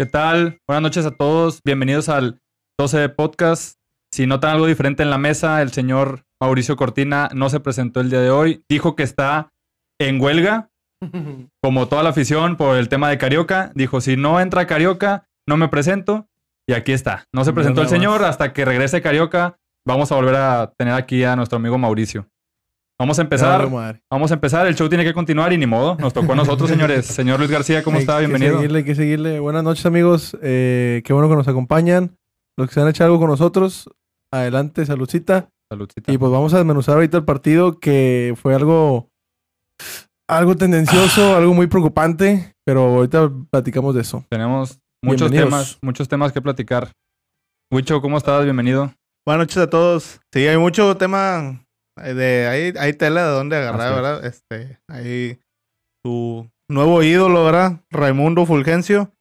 ¿Qué tal? Buenas noches a todos. Bienvenidos al 12 de podcast. Si notan algo diferente en la mesa, el señor Mauricio Cortina no se presentó el día de hoy. Dijo que está en huelga, como toda la afición, por el tema de Carioca. Dijo, si no entra Carioca, no me presento. Y aquí está. No se presentó el señor hasta que regrese Carioca. Vamos a volver a tener aquí a nuestro amigo Mauricio. Vamos a empezar. Vamos a empezar. El show tiene que continuar y ni modo. Nos tocó a nosotros, señores. Señor Luis García, ¿cómo está? Bienvenido. Hay que seguirle, hay que seguirle. Buenas noches, amigos. Eh, qué bueno que nos acompañan. Los que se han hecho algo con nosotros, adelante, saludcita. Saludcita. Y pues vamos a desmenuzar ahorita el partido que fue algo, algo tendencioso, algo muy preocupante, pero ahorita platicamos de eso. Tenemos muchos temas, muchos temas que platicar. Wicho, ¿cómo estás? Bienvenido. Buenas noches a todos. Sí, hay mucho tema de ahí, hay tela de dónde agarrar, ¿verdad? Este, ahí tu nuevo ídolo, ¿verdad? Raimundo Fulgencio.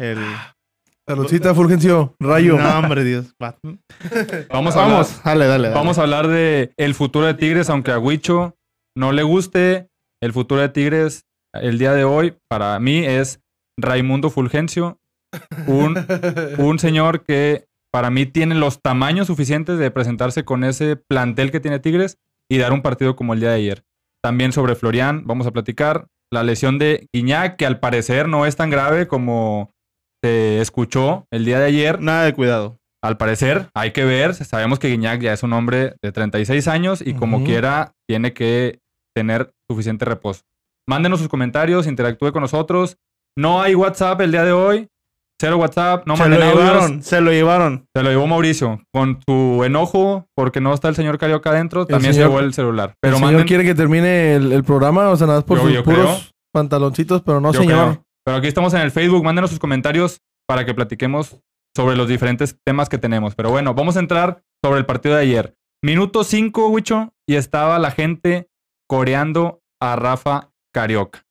El. Saludcita, Fulgencio, rayo. No, hombre, Dios. vamos, a vamos, dale, dale, Vamos a hablar de el futuro de Tigres, aunque a Huicho no le guste. El futuro de Tigres el día de hoy, para mí, es Raimundo Fulgencio. Un, un señor que para mí tiene los tamaños suficientes de presentarse con ese plantel que tiene Tigres y dar un partido como el día de ayer. También sobre Florian, vamos a platicar. La lesión de Guiñac, que al parecer no es tan grave como se escuchó el día de ayer. Nada de cuidado. Al parecer, hay que ver. Sabemos que Guiñac ya es un hombre de 36 años y como quiera, tiene que tener suficiente reposo. Mándenos sus comentarios, interactúe con nosotros. No hay WhatsApp el día de hoy. Cero WhatsApp, no se lo llevaron, se lo llevaron. Se lo llevó Mauricio. Con su enojo, porque no está el señor Carioca adentro, también se llevó el celular. Pero el señor quiere que termine el, programa, o sea, nada más por sus puros pantaloncitos, pero no, señor. Pero aquí estamos en el Facebook, mándenos sus comentarios para que platiquemos sobre los diferentes temas que tenemos. Pero bueno, vamos a entrar sobre el partido de ayer. Minuto 5, Wicho, y estaba la gente coreando a Rafa Carioca.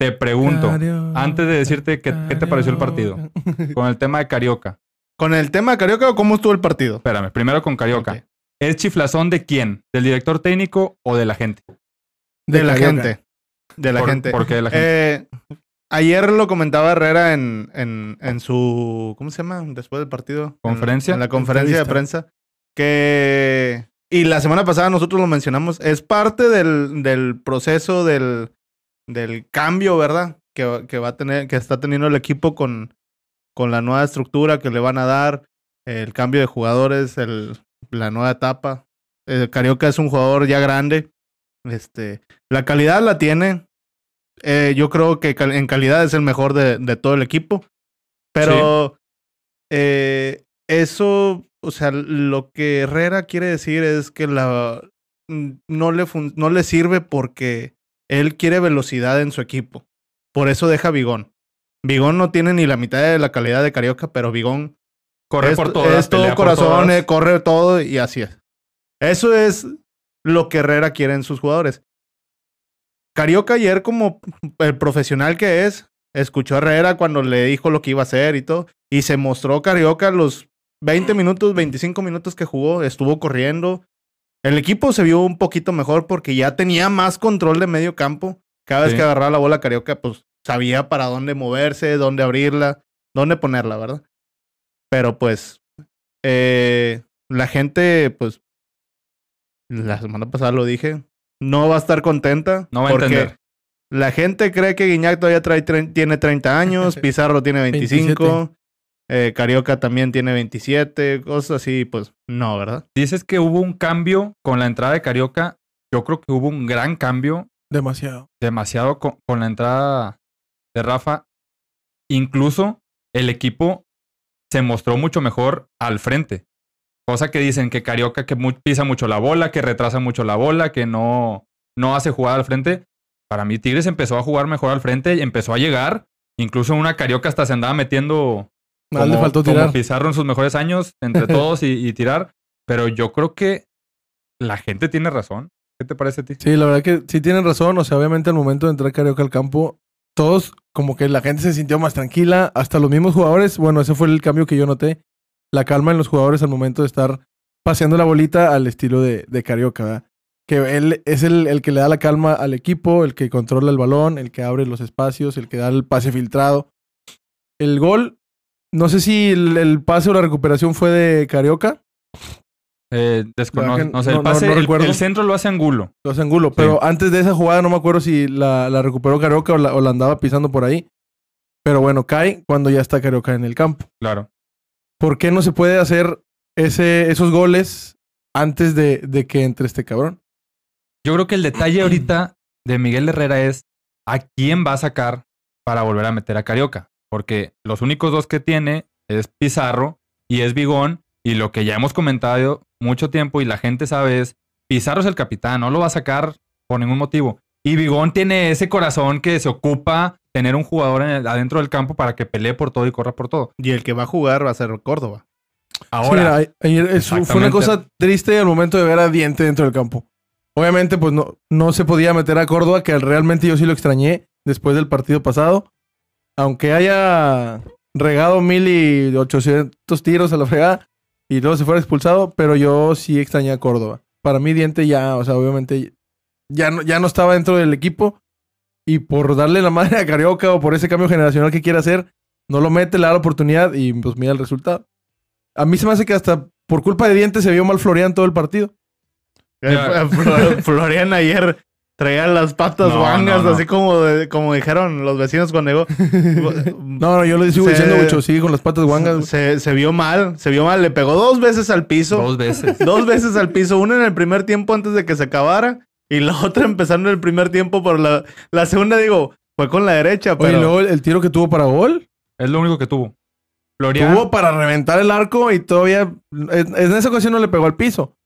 Te pregunto, antes de decirte qué, te pareció el partido, con el tema de Carioca. ¿Con el tema de Carioca o cómo estuvo el partido? Espérame, primero con Carioca. ¿Es chiflazón de quién? ¿Del director técnico o de la gente? De, la gente. De la gente. ¿Por qué de la gente? Eh, ayer lo comentaba Herrera en, en, su. ¿Cómo se llama? Después del partido. ¿Conferencia? En, la conferencia de prensa. Que. Y la semana pasada nosotros lo mencionamos. Es parte del, del proceso del del cambio, ¿verdad? Que, va a tener, que está teniendo el equipo con, con la nueva estructura que le van a dar, el cambio de jugadores, el, la nueva etapa. El Carioca es un jugador ya grande. Este, la calidad la tiene. Eh, yo creo que en calidad es el mejor de, de todo el equipo. Pero eh, eso, o sea, lo que Herrera quiere decir es que la no le, no le sirve porque él quiere velocidad en su equipo. Por eso deja Bigón. Bigón no tiene ni la mitad de la calidad de Carioca, pero Bigón corre por todo. Es todo corazón, eh, corre todo y así es. Eso es lo que Herrera quiere en sus jugadores. Carioca ayer, como el profesional que es, escuchó a Herrera cuando le dijo lo que iba a hacer y todo. Y se mostró Carioca los 20 minutos, 25 minutos que jugó. Estuvo corriendo, el equipo se vio un poquito mejor porque ya tenía más control de medio campo. Cada vez que agarraba la bola Carioca, pues sabía para dónde moverse, dónde abrirla, dónde ponerla, ¿verdad? Pero pues eh, la gente, pues la semana pasada lo dije, no va a estar contenta. No va a entender. La gente cree que Guiñac todavía trae, tiene 30 años, Pizarro tiene 25. Eh, Carioca también tiene 27, cosas así, pues no, ¿verdad? Dices que hubo un cambio con la entrada de Carioca. Yo creo que hubo un gran cambio. Demasiado. Demasiado con, la entrada de Rafa. Incluso el equipo se mostró mucho mejor al frente. Cosa que dicen que Carioca que pisa mucho la bola, que retrasa mucho la bola, que no, no hace jugada al frente. Para mí Tigres empezó a jugar mejor al frente y empezó a llegar. Incluso una Carioca hasta se andaba metiendo como, le faltó tirar. Pizarro en sus mejores años, entre todos y, tirar. Pero yo creo que la gente tiene razón. ¿Qué te parece a ti? Sí, la verdad que sí tienen razón. O sea, obviamente al momento de entrar Carioca al campo, todos como que la gente se sintió más tranquila. Hasta los mismos jugadores. Bueno, ese fue el cambio que yo noté. La calma en los jugadores al momento de estar paseando la bolita al estilo de, de Carioca. Que él es el, el que le da la calma al equipo, el que controla el balón, el que abre los espacios, el que da el pase filtrado. El gol no sé si el, pase o la recuperación fue de Carioca. Eh, desconozco. No, sé, el, pase, el, centro lo hace Angulo. Lo hace Angulo. Pero antes de esa jugada no me acuerdo si la, recuperó Carioca o la, andaba pisando por ahí. Pero bueno, cae cuando ya está Carioca en el campo. Claro. ¿Por qué no se puede hacer ese, esos goles antes de, de que entre este cabrón? Yo creo que el detalle ahorita de Miguel Herrera es a quién va a sacar para volver a meter a Carioca. Porque los únicos dos que tiene es Pizarro y es Bigón. Y lo que ya hemos comentado mucho tiempo y la gente sabe es, Pizarro es el capitán, no lo va a sacar por ningún motivo. Y Bigón tiene ese corazón que se ocupa tener un jugador adentro del campo para que pelee por todo y corra por todo. Y el que va a jugar va a ser Córdoba. Ahora. fue una cosa triste al momento de ver a Diente dentro del campo. Obviamente, pues no, no se podía meter a Córdoba, que realmente yo sí lo extrañé después del partido pasado. Aunque haya regado mil y ochocientos tiros a la fregada y luego se fuera expulsado, pero yo sí extrañé a Córdoba. Para mí, Diente ya, o sea, obviamente ya no, ya no estaba dentro del equipo. Y por darle la madre a Carioca o por ese cambio generacional que quiere hacer, no lo mete, le da la oportunidad y pues mira el resultado. A mí se me hace que hasta por culpa de Diente se vio mal Florian todo el partido. Florian ayer traía las patas guangas, así como, como dijeron los vecinos cuando llegó. no, no, yo lo sigo diciendo mucho, sigue con las patas guangas. Se, se, vio mal, se vio mal. Le pegó dos veces al piso. Dos veces. Dos veces al piso. Una en el primer tiempo antes de que se acabara y la otra empezando el primer tiempo por la... La segunda, digo, fue con la derecha, pero... y luego el tiro que tuvo para gol. Es lo único que tuvo. Florian... Tuvo para reventar el arco y todavía... En esa ocasión no le pegó al piso.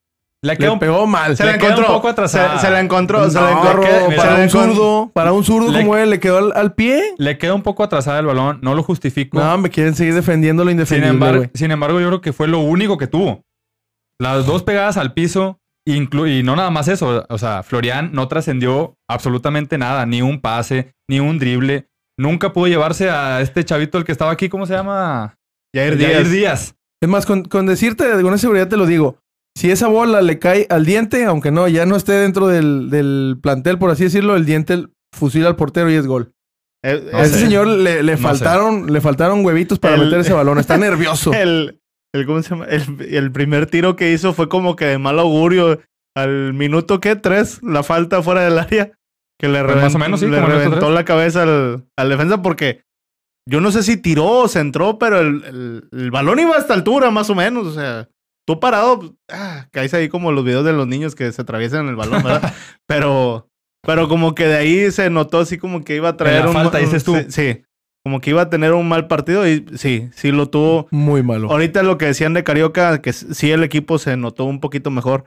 Le, quedó, pegó mal. Se la encontró. un poco atrasada. Se, la encontró. se la encontró. para, un zurdo, para un zurdo como él, le quedó al, pie. Le queda un poco atrasada el balón. No lo justifico. No, me quieren seguir defendiendo lo indefendible. Sin embargo, sin embargo, yo creo que fue lo único que tuvo. Las dos pegadas al piso. y no nada más eso. O sea, Florian no trascendió absolutamente nada. Ni un pase, ni un drible. Nunca pudo llevarse a este chavito, el que estaba aquí. ¿Cómo se llama? Jair Díaz. Jair Díaz. Es más, con, con decirte de alguna seguridad te lo digo si esa bola le cae al diente, aunque no, ya no esté dentro del, plantel, por así decirlo, el diente fusila al portero y es gol. Eh, a ese señor le, faltaron, le faltaron huevitos para meter ese balón. Está nervioso. El, el, ¿cómo se llama? El, primer tiro que hizo fue como que de mal augurio. Al minuto, ¿qué? Tres, la falta fuera del área. Que le, pues más o menos, le reventó la cabeza al, al, defensa porque yo no sé si tiró o se entró, pero el, el balón iba a esta altura, más o menos. O sea, tú parado, pues, ah, caes ahí como los videos de los niños que se atraviesan en el balón, ¿verdad? pero, pero como que de ahí se notó así como que iba a traer un, falta, dices tú. Sí, como que iba a tener un mal partido y sí, sí lo tuvo. Muy malo. Ahorita lo que decían de Carioca, que sí el equipo se notó un poquito mejor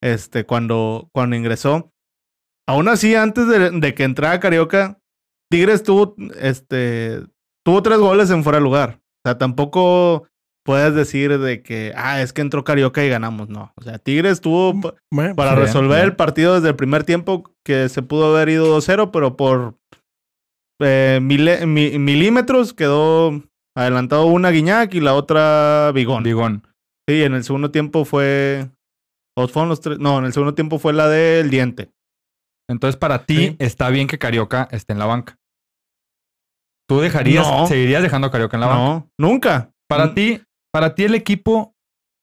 este, cuando, cuando ingresó. Aún así, antes de, que entrara Carioca, Tigres tuvo, este, tuvo tres goles en fuera de lugar. O sea, tampoco puedes decir de que, ah, es que entró Carioca y ganamos. No. O sea, Tigres tuvo mm, para resolver el partido desde el primer tiempo que se pudo haber ido 2-0, pero por eh, milímetros quedó adelantado una Guiñac y la otra Bigón. Bigón. Sí, en el segundo tiempo fue. fueron los tres? No, en el segundo tiempo fue la del diente. Entonces, para ti, está bien que Carioca esté en la banca. ¿Tú dejarías, seguirías dejando a Carioca en la banca? No, nunca. Para ti, para ti el equipo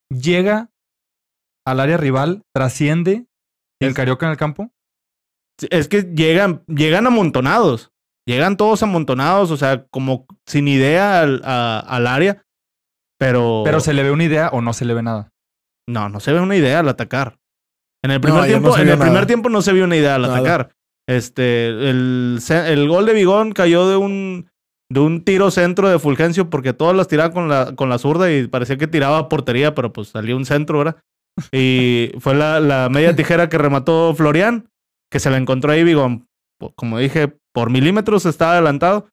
llega al área rival, trasciende el Carioca en el campo. Es que llegan, llegan amontonados. Llegan todos amontonados, o sea, como sin idea al, al área. Pero. Pero se le ve una idea o no se le ve nada. No, no se ve una idea al atacar. En el primer tiempo, en el primer tiempo no se vio una idea al atacar. Este, el, el gol de Bigón cayó de un de un tiro centro de Fulgencio porque todas las tiraba con la, con la zurda y parecía que tiraba portería, pero pues salió un centro, ¿verdad? Y fue la, la media tijera que remató Florian, que se la encontró ahí Bigón. Como dije, por milímetros estaba adelantado.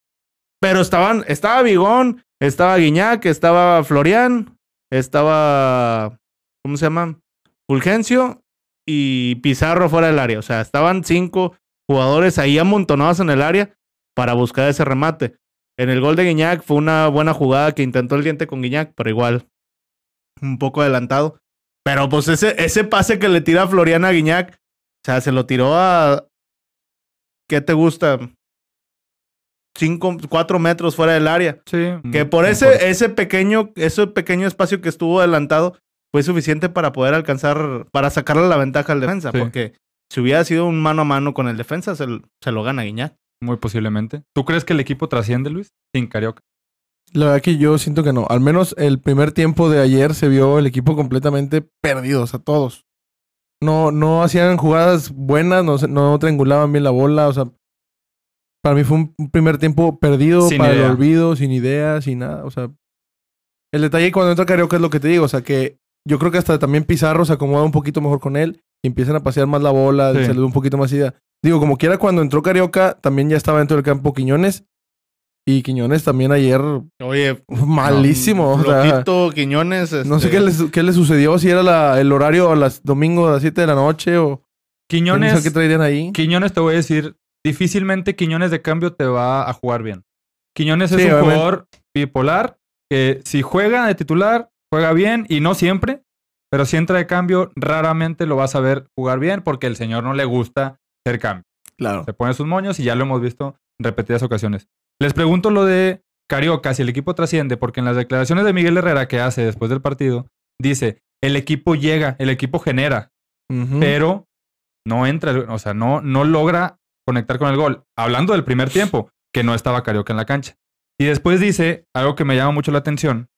Pero estaban, estaba Bigón, estaba Guiñac, estaba Florian, estaba, ¿cómo se llama? Fulgencio y Pizarro fuera del área. O sea, estaban cinco jugadores ahí amontonados en el área para buscar ese remate. En el gol de Guiñac fue una buena jugada que intentó el diente con Guiñac, pero igual un poco adelantado. Pero pues ese, ese pase que le tira a Floriana Guiñac, o sea, se lo tiró a. ¿Qué te gusta? cinco, cuatro metros fuera del área. Sí. Que por ese, ese pequeño, ese pequeño espacio que estuvo adelantado fue suficiente para poder alcanzar, para sacarle la ventaja al defensa. Porque si hubiera sido un mano a mano con el defensa, se, se lo gana Guiñac. Muy posiblemente. ¿Tú crees que el equipo trasciende, Luis? Sin Carioca. La verdad que yo siento que no. Al menos el primer tiempo de ayer se vio el equipo completamente perdido, o sea, todos. No, no hacían jugadas buenas, no, no triangulaban bien la bola, o sea, para mí fue un primer tiempo perdido, para el olvido, sin ideas, sin nada, o sea. El detalle cuando entra Carioca es lo que te digo, o sea, que yo creo que hasta también Pizarro se acomoda un poquito mejor con él y empiezan a pasear más la bola, se le da un poquito más idea. Digo, como quiera, cuando entró Carioca, también ya estaba dentro del campo Quiñones y Quiñones también ayer. Oye, malísimo. Quiñones. No sé este qué le, sucedió, si era el horario a las domingo a las 7 de la noche o. Quiñones. ¿Qué traerían ahí? Quiñones, te voy a decir, difícilmente Quiñones de cambio te va a jugar bien. Quiñones es un jugador bipolar que si juega de titular, juega bien y no siempre, pero si entra de cambio, raramente lo vas a ver jugar bien porque el señor no le gusta hacer cambio. Claro. Se pone sus moños y ya lo hemos visto en repetidas ocasiones. Les pregunto lo de Carioca, si el equipo trasciende, porque en las declaraciones de Miguel Herrera que hace después del partido, dice, el equipo llega, el equipo genera, pero no entra, o sea, no, no logra conectar con el gol. Hablando del primer tiempo, que no estaba Carioca en la cancha. Y después dice algo que me llama mucho la atención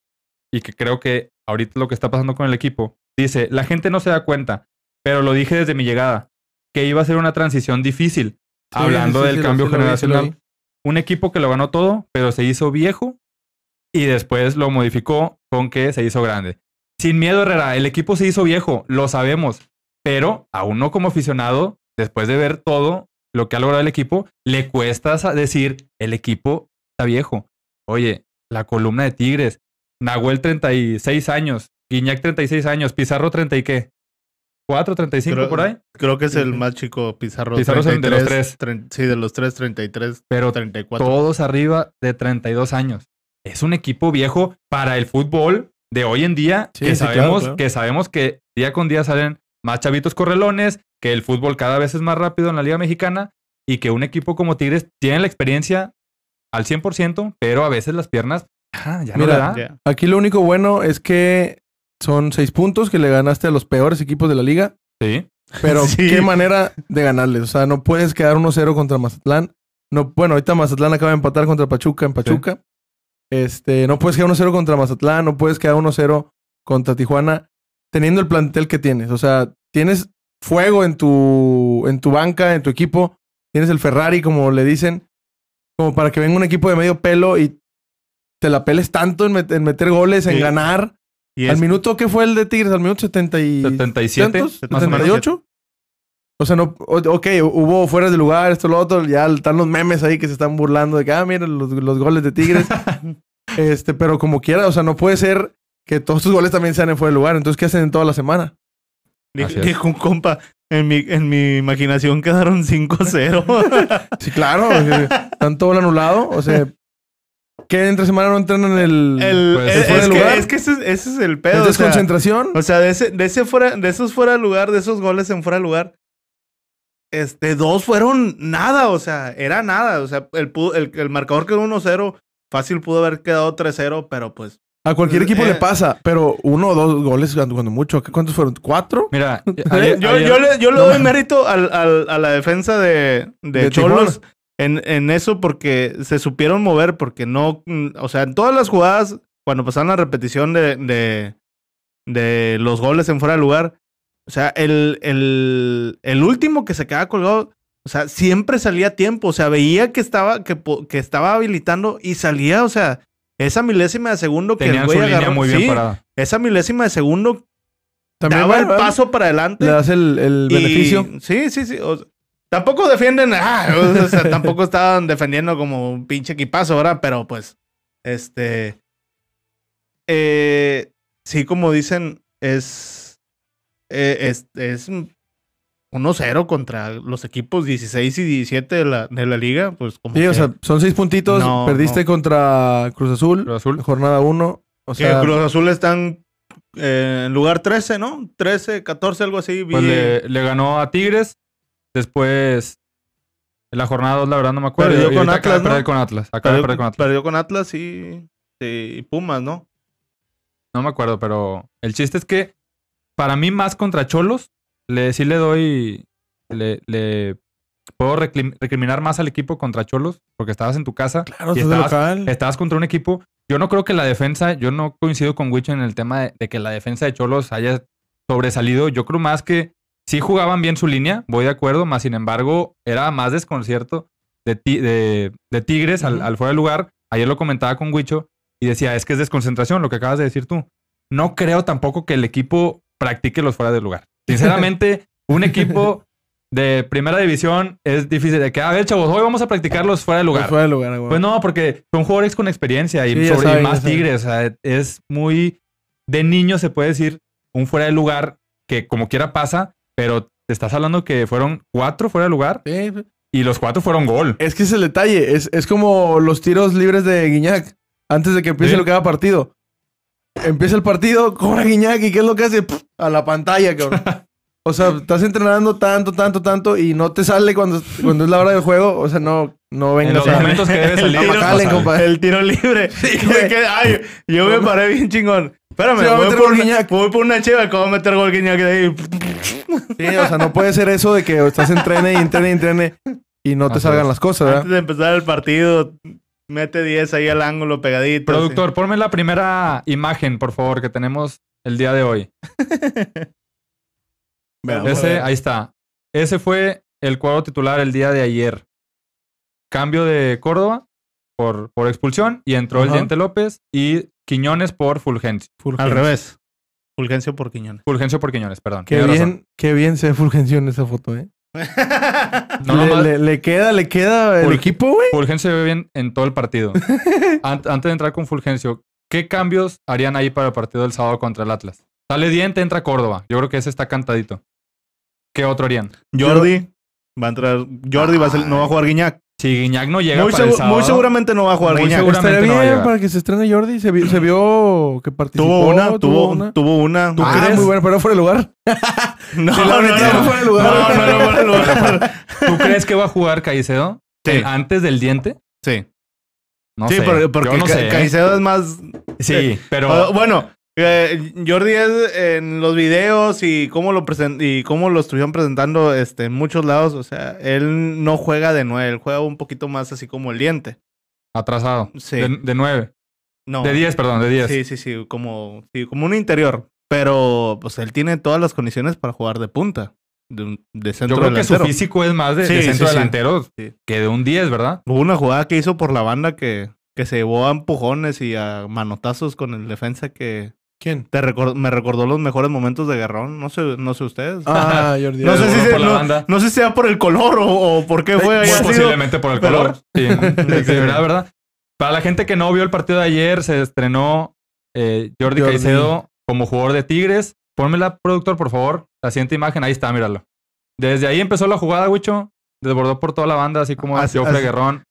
y que creo que ahorita lo que está pasando con el equipo. Dice, la gente no se da cuenta, pero lo dije desde mi llegada, que iba a ser una transición difícil, hablando del cambio generacional un equipo que lo ganó todo, pero se hizo viejo y después lo modificó con que se hizo grande. Sin miedo, Herrera, el equipo se hizo viejo, lo sabemos, pero a uno como aficionado, después de ver todo lo que ha logrado el equipo, le cuesta decir, el equipo está viejo. Oye, la columna de Tigres, Nahuel 36 años, Guiñac 36 años, Pizarro 30 y qué. 4, 35 por ahí. Creo que es el más chico Pizarro. Pizarro 33, de los tres. sí, de los tres, 33, Pero 34. Todos arriba de 32 años. Es un equipo viejo para el fútbol de hoy en día que, sabemos, que sabemos que día con día salen más chavitos correlones, que el fútbol cada vez es más rápido en la Liga Mexicana y que un equipo como Tigres tiene la experiencia al 100%, pero a veces las piernas ah, ya no le da. Aquí lo único bueno es que son seis puntos que le ganaste a los peores equipos de la liga. Sí. Pero qué manera de ganarles. O sea, no puedes quedar 1-0 contra Mazatlán. No, bueno, ahorita Mazatlán acaba de empatar contra Pachuca en Pachuca. Este, no puedes quedar 1-0 contra Mazatlán, no puedes quedar 1-0 contra Tijuana, teniendo el plantel que tienes. O sea, tienes fuego en tu, en tu banca, en tu equipo. Tienes el Ferrari, como le dicen, como para que venga un equipo de medio pelo y te la peles tanto en, meter goles, en ganar. ¿Al minuto qué fue el de Tigres? ¿Al minuto 70 y... 77? ¿78? O sea, no, ok, hubo fuera de lugar, esto, lo otro, ya están los memes ahí que se están burlando de que, ah, miren los, goles de Tigres. este, pero como quiera, o sea, no puede ser que todos sus goles también sean en fuera de lugar. Entonces, ¿qué hacen en toda la semana? Dijo un compa, en mi, en mi imaginación quedaron 5-0. sí, claro, están todo anulado. O sea, ¿Qué entre semana no entran en el, el, pues, es, que, es, que, ese, ese, es el pedo. ¿Es desconcentración? O sea, de, ese, de, ese fuera, de esos fuera de lugar, de esos goles en fuera de lugar, este, dos fueron nada, o sea, era nada. O sea, el, el, el marcador quedó 1-0, fácil pudo haber quedado 3-0, pero pues. A cualquier equipo le eh, pasa, pero uno o dos goles cuando, mucho. ¿Cuántos fueron? ¿Cuatro? Mira, yo, yo, le, yo le doy mérito al, al, a la defensa de, de, Cholos en, en eso porque se supieron mover, porque no, mm, o sea, en todas las jugadas, cuando pasaban la repetición de, de, de los goles en fuera de lugar, o sea, el, el, el último que se quedaba colgado, o sea, siempre salía a tiempo, o sea, veía que estaba, que, que estaba habilitando y salía, o sea, esa milésima de segundo que el güey agarró, muy bien parada. esa milésima de segundo También daba el paso para adelante. Le das el, el beneficio. Sí, sí, sí. Tampoco defienden, ah, o sea, tampoco estaban defendiendo como un pinche equipazo, ¿verdad? Pero pues, este. Eh, sí, como dicen, es. Eh, es, es 1-0 contra los equipos 16 y 17 de la, de la liga. Pues como sí, o sea, son seis puntitos. perdiste contra Cruz Azul, Cruz Azul. jornada 1. O sea, Cruz Azul están eh, en lugar 13, ¿no? 13, 14, algo así. Pues le, le ganó a Tigres Después En la jornada 2, la verdad, no me acuerdo. Perdió Y con ahorita acaba de Atlas, ¿no? perder con Atlas. Acaba de Perdió, perder con Atlas. perdió con Atlas y, y Pumas, ¿no? No me acuerdo, pero el chiste es que para mí más contra Cholos, le, sí le doy, le, le puedo recriminar más al equipo contra Cholos, porque estabas en tu casa, Claro, y estás de estabas, local. estabas contra un equipo. Yo no creo que la defensa, yo no coincido con Wicho en el tema de, de que la defensa de Cholos haya sobresalido. Yo creo más que sí jugaban bien su línea, voy de acuerdo, más sin embargo era más desconcierto de, ti- de, de Tigres al, fuera de lugar. Ayer lo comentaba con Wicho y decía, es que es desconcentración, lo que acabas de decir tú. No creo tampoco que el equipo practique los fuera de lugar. Sinceramente, un equipo de primera división es difícil de que, a ver, chavos, hoy vamos a practicar los fuera de lugar. Fuera de lugar, güey. Pues no, porque son jugadores con experiencia y, Sí, sobre- y más tigres. O sea, es muy de niño, se puede decir, un fuera de lugar que como quiera pasa, pero te estás hablando que fueron cuatro fuera de lugar Sí, y los cuatro fueron gol. Es que es el detalle. Es, es como los tiros libres de Guiñac antes de que empiece Sí. lo que haga partido. Empieza el partido, cobra Guiñac y ¿qué es lo que hace? Pff, a la pantalla, cabrón. O sea, estás entrenando tanto, tanto, tanto y no te sale cuando, cuando es la hora del juego. O sea, no, no En vengas los a... momentos que debe El salir. tiro- no. El tiro libre. Que- ay, yo me paré bien chingón. Espérame, voy, meter por una, voy por una cheva que va a meter gol Guiñac de ahí. Sí, o sea, no puede ser eso de que estás entrene y entrene y entrene y no te Así salgan es. las cosas, ¿verdad? Antes de empezar el partido, mete 10 ahí al ángulo pegadito. Productor, ponme la primera imagen, por favor, que tenemos el día de hoy. Veamos. Ese, ahí está. Ese fue el cuadro titular el día de ayer. Cambio de Córdoba por, por expulsión y entró el. Diente López y Quiñones por Fulgencio. sí. Al Fulgencio. revés. Fulgencio por Quiñones. Fulgencio por Quiñones, perdón. Qué Tienes razón. bien, qué bien se ve Fulgencio en esa foto, ¿eh? No, le, nomás- le- le queda, le queda el Fulg- equipo, güey. Fulgencio se ve bien en todo el partido. Ant- antes de entrar con Fulgencio, ¿qué cambios harían ahí para el partido del sábado contra el Atlas? Sale Diente, entra Córdoba. Yo creo que ese está cantadito. ¿Qué otro harían? Jordi. Va a entrar. Jordi va a ser- no va a jugar Guiñac. Si Guiñac no llega Muy, para el sábado, muy seguramente no va a jugar Muy Guiñac. segura- Estaría seguramente no va a bien para que se estrene Jordi. Se, vi- se vio que participó. Tuvo una, tuvo, una. tuvo una. ¿Tú ah, crees? muy bueno, pero fuera de lugar. No, Sí, no, la no, metieron no. fuera de lugar. No, no, no, fuera de lugar. ¿Tú crees que va a jugar Caicedo? Sí. ¿Antes del Diente? Sí. No sí, sé. porque, porque Yo no Ca- sé. ¿eh? Caicedo es más. Sí, pero... Ah, bueno, eh, Jordi es en los videos y cómo lo present y cómo lo estuvieron presentando este, en muchos lados. O sea, él no juega de nueve, él juega un poquito más así como el diente. Atrasado. Sí. De, de 9. No. De 10, perdón, de 10. Sí, sí, sí, como, sí, como un interior. Pero pues él tiene todas las condiciones para jugar de punta. De, de centro Yo creo que su físico es más de, Sí, de centro sí. delantero que de un 10, ¿verdad? Hubo una jugada que hizo por la banda que, que se llevó a empujones y a manotazos con el defensa que ¿Quién? te recor- me recordó los mejores momentos de Guerrón. No sé, no sé ustedes. Ah, Jordi. No sé, si Uno se- por la no, banda. no sé si sea por el color o, o por qué fue. Sido. posiblemente por el pero- color. Sí, de Sí. verdad, ¿verdad? Para la gente que no vio el partido de ayer, se estrenó eh, Jordi, Jordi. Caicedo como jugador de Tigres. Pónmela, productor, por favor. La siguiente imagen, ahí está, míralo. Desde ahí empezó la jugada, Wicho. Desbordó por toda la banda, así como Así- Joffre así- Guerrón.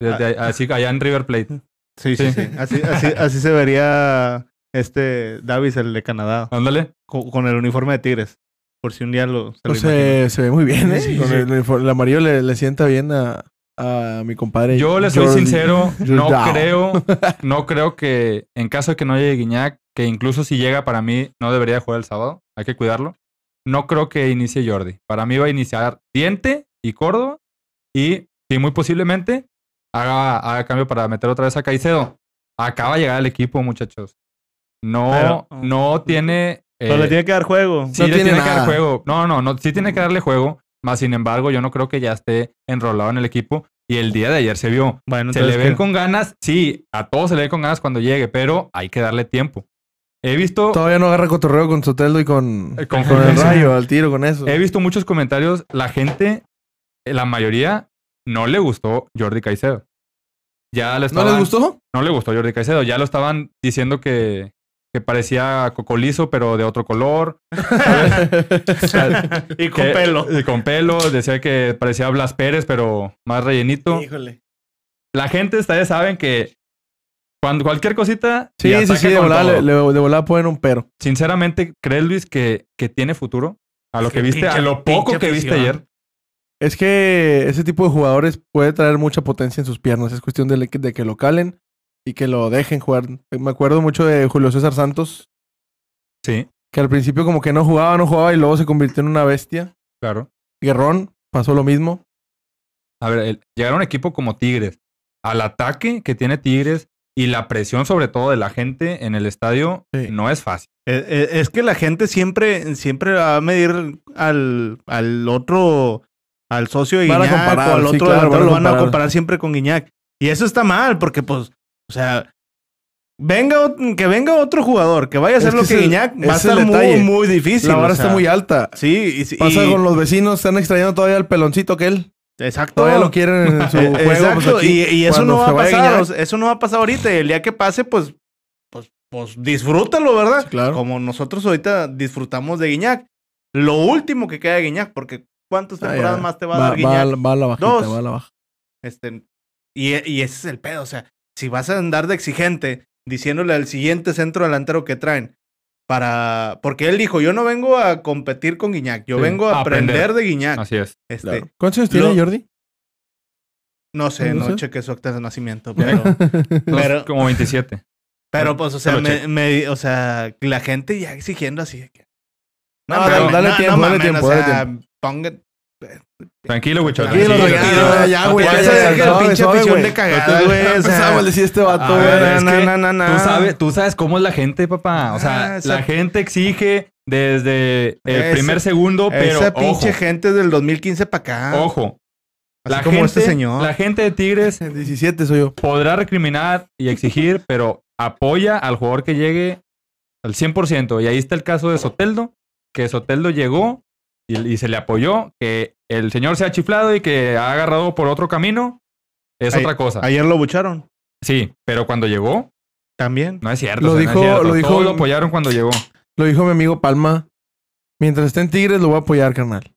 Desde ahí- así, allá en River Plate. Sí, sí, Sí. sí. Así, así, así se vería este Davis, el de Canadá, Ándale. con, con el uniforme de Tigres. Por si un día lo, se lo Pues, eh, se ve muy bien, ¿eh? Sí, Con sí. El, el amarillo le, le sienta bien a, a mi compadre. Yo le soy sincero, no creo, no creo que en caso de que no llegue Guiñac, que incluso si llega para mí no debería jugar el sábado, hay que cuidarlo. No creo que inicie Jordi. Para mí va a iniciar Diente y Córdoba y sí, muy posiblemente haga, haga cambio para meter otra vez a Caicedo. Acaba de llegar al equipo, muchachos. No, Pero- no tiene... Pero eh, le tiene que dar juego. Sí, No le tiene tiene que dar juego. No, no, no, sí tiene que darle juego. Más sin embargo, yo no creo que ya esté enrolado en el equipo. Y el día de ayer se vio. Bueno, Se le ven con ganas. Sí, a todos se le ven con ganas cuando llegue, pero hay que darle tiempo. He visto, Todavía no agarra cotorreo con Soteldo y con, Eh, con con, el rayo, al tiro, con eso. he visto muchos comentarios. La gente, eh, la mayoría, no le gustó Jordi Caicedo. Ya le ¿No estaban, les gustó? No le gustó Jordi Caicedo. Ya lo estaban diciendo que, que parecía cocolizo, pero de otro color. y con Que- pelo. eh, Con pelo. Decía que parecía Blas Pérez, pero más rellenito. Híjole. La gente, ustedes saben que cuando cualquier cosita. y Sí, sí, sí, de volada, le, le- de volada ponen un pero. Sinceramente, ¿crees, Luis, que, que tiene futuro? A lo que viste, a lo poco que viste afición. ayer. Es que ese tipo de jugadores puede traer mucha potencia en sus piernas. Es cuestión de, de que lo calen y que lo dejen jugar. Me acuerdo mucho de Julio César Santos. Sí. Que al principio como que no jugaba, no jugaba y luego se convirtió en una bestia. Claro. Guerrón pasó lo mismo. A ver, el, llegar a un equipo como Tigres, al ataque que tiene Tigres y la presión sobre todo de la gente en el estadio Sí. no es fácil. Eh, eh, Es que la gente siempre, siempre va a medir al, al otro, al socio de Van a Guiñac comparar, o al sí, otro claro, lo van a comparar. comparar siempre con Guiñac. Y eso está mal, porque pues, o sea, venga, que venga otro jugador que vaya a Es hacer que lo que Guiñac, va a estar muy, muy difícil. la vara o sea, está muy alta. Sí, y, Pasa y- con los vecinos, están extrañando todavía el peloncito que él. Exacto. Todavía lo quieren en su Eh, juego. Exacto, pues, aquí, y, y eso no va a pasar, Guiñac. eso no va a pasar ahorita. Y el día que pase, pues, pues, pues disfrútalo, ¿verdad? Sí, claro. Como nosotros ahorita disfrutamos de Guiñac. Lo último que queda de Guiñac, porque ¿cuántas Ah, temporadas más te va a va, dar Guiñac? va a la bajita, Dos. va a la baja. Este, y, y ese es el pedo, o sea, si vas a andar de exigente diciéndole al siguiente centro delantero que traen, para, porque él dijo, yo no vengo a competir con Guiñac, yo Sí, vengo a aprender, aprender. de Guiñac. Así es. Este, Claro. ¿Cuántos años tiene lo- Jordi? No sé, ¿No no sé? chequé su acta de nacimiento, pero, como 27. pero pues, o sea, me, me- o sea, la gente ya exigiendo así de que. No, dale- dale tiempo, dale tiempo, o dale sea, tiempo. ponga. Tranquilo, güey. Tranquilo, Tranquilo, ya, No güey, ya, vayas ya, a ya, dejar suave, pinche afición de cagada, güey. decir este vato, güey. na, na, na. Tú sabes, tú sabes cómo es la gente, papá. O sea, Ah, la gente exige desde el primer segundo, pero Esa pinche gente del 2015 para acá. ojo. La como gente, este señor. la gente de Tigres 17 soy yo. podrá recriminar y exigir, pero apoya al jugador que llegue al 100%. Y ahí está el caso de Soteldo, que Soteldo llegó y, y se le apoyó, que el señor se ha chiflado y que ha agarrado por otro camino, es otra cosa. Ayer lo bucharon. Sí, pero cuando llegó, También. no es cierto. Lo o sea, no es dijo- cierto. lo dijo- Todos lo apoyaron cuando llegó. Lo dijo mi amigo Palma. Mientras esté en Tigres, lo voy a apoyar, carnal.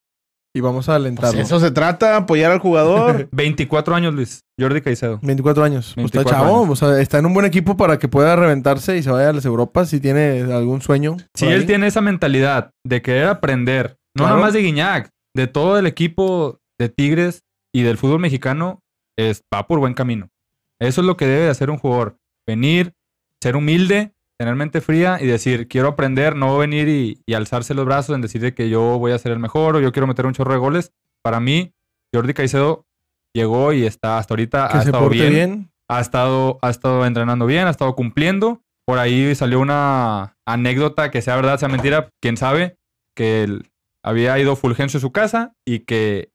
Y vamos a Pues alentarlo. eso se trata, apoyar al jugador. 24 años, Luis. Jordi Caicedo. 24 años. Pues está 24 chavo. años. O sea, está en un buen equipo para que pueda reventarse y se vaya a las Europas si tiene algún sueño. Si él tiene esa mentalidad de querer aprender, no Claro. nomás de Guiñac, de todo el equipo de Tigres y del fútbol mexicano, es, va por buen camino. Eso es lo que debe de hacer un jugador. Venir, ser humilde, tener mente fría y decir, quiero aprender, no venir y, y alzarse los brazos en decir de que yo voy a ser el mejor o yo quiero meter un chorro de goles. Para mí, Jordi Caicedo llegó y está hasta ahorita, que ha estado bien bien. ha estado, ha estado entrenando bien, ha estado cumpliendo. Por ahí salió una anécdota que sea verdad, sea mentira, quién sabe, que él había ido Fulgencio a su casa y que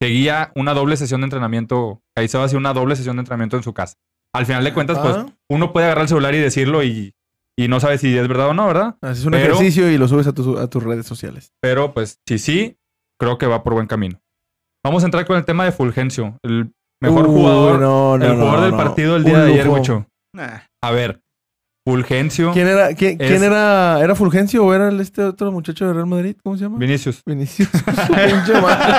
seguía una doble sesión de entrenamiento. Caicedo hacía una doble sesión de entrenamiento en su casa. Al final de cuentas, pues Ah. uno puede agarrar el celular y decirlo y, y no sabe si es verdad o no, ¿verdad? Haces un Pero- ejercicio y lo subes a, tus- a tus redes sociales. Pero pues si sí, creo que va por buen camino. Vamos a entrar con el tema de Fulgencio, el mejor Uy, jugador, no, no, el jugador no, del no. partido el Un día de ayer. Nah. A ver, Fulgencio, ¿Quién era? ¿Quién, Es- quién era? ¿Era Fulgencio o era este otro muchacho de Real Madrid? ¿Cómo se llama? Vinicius. Vinicius.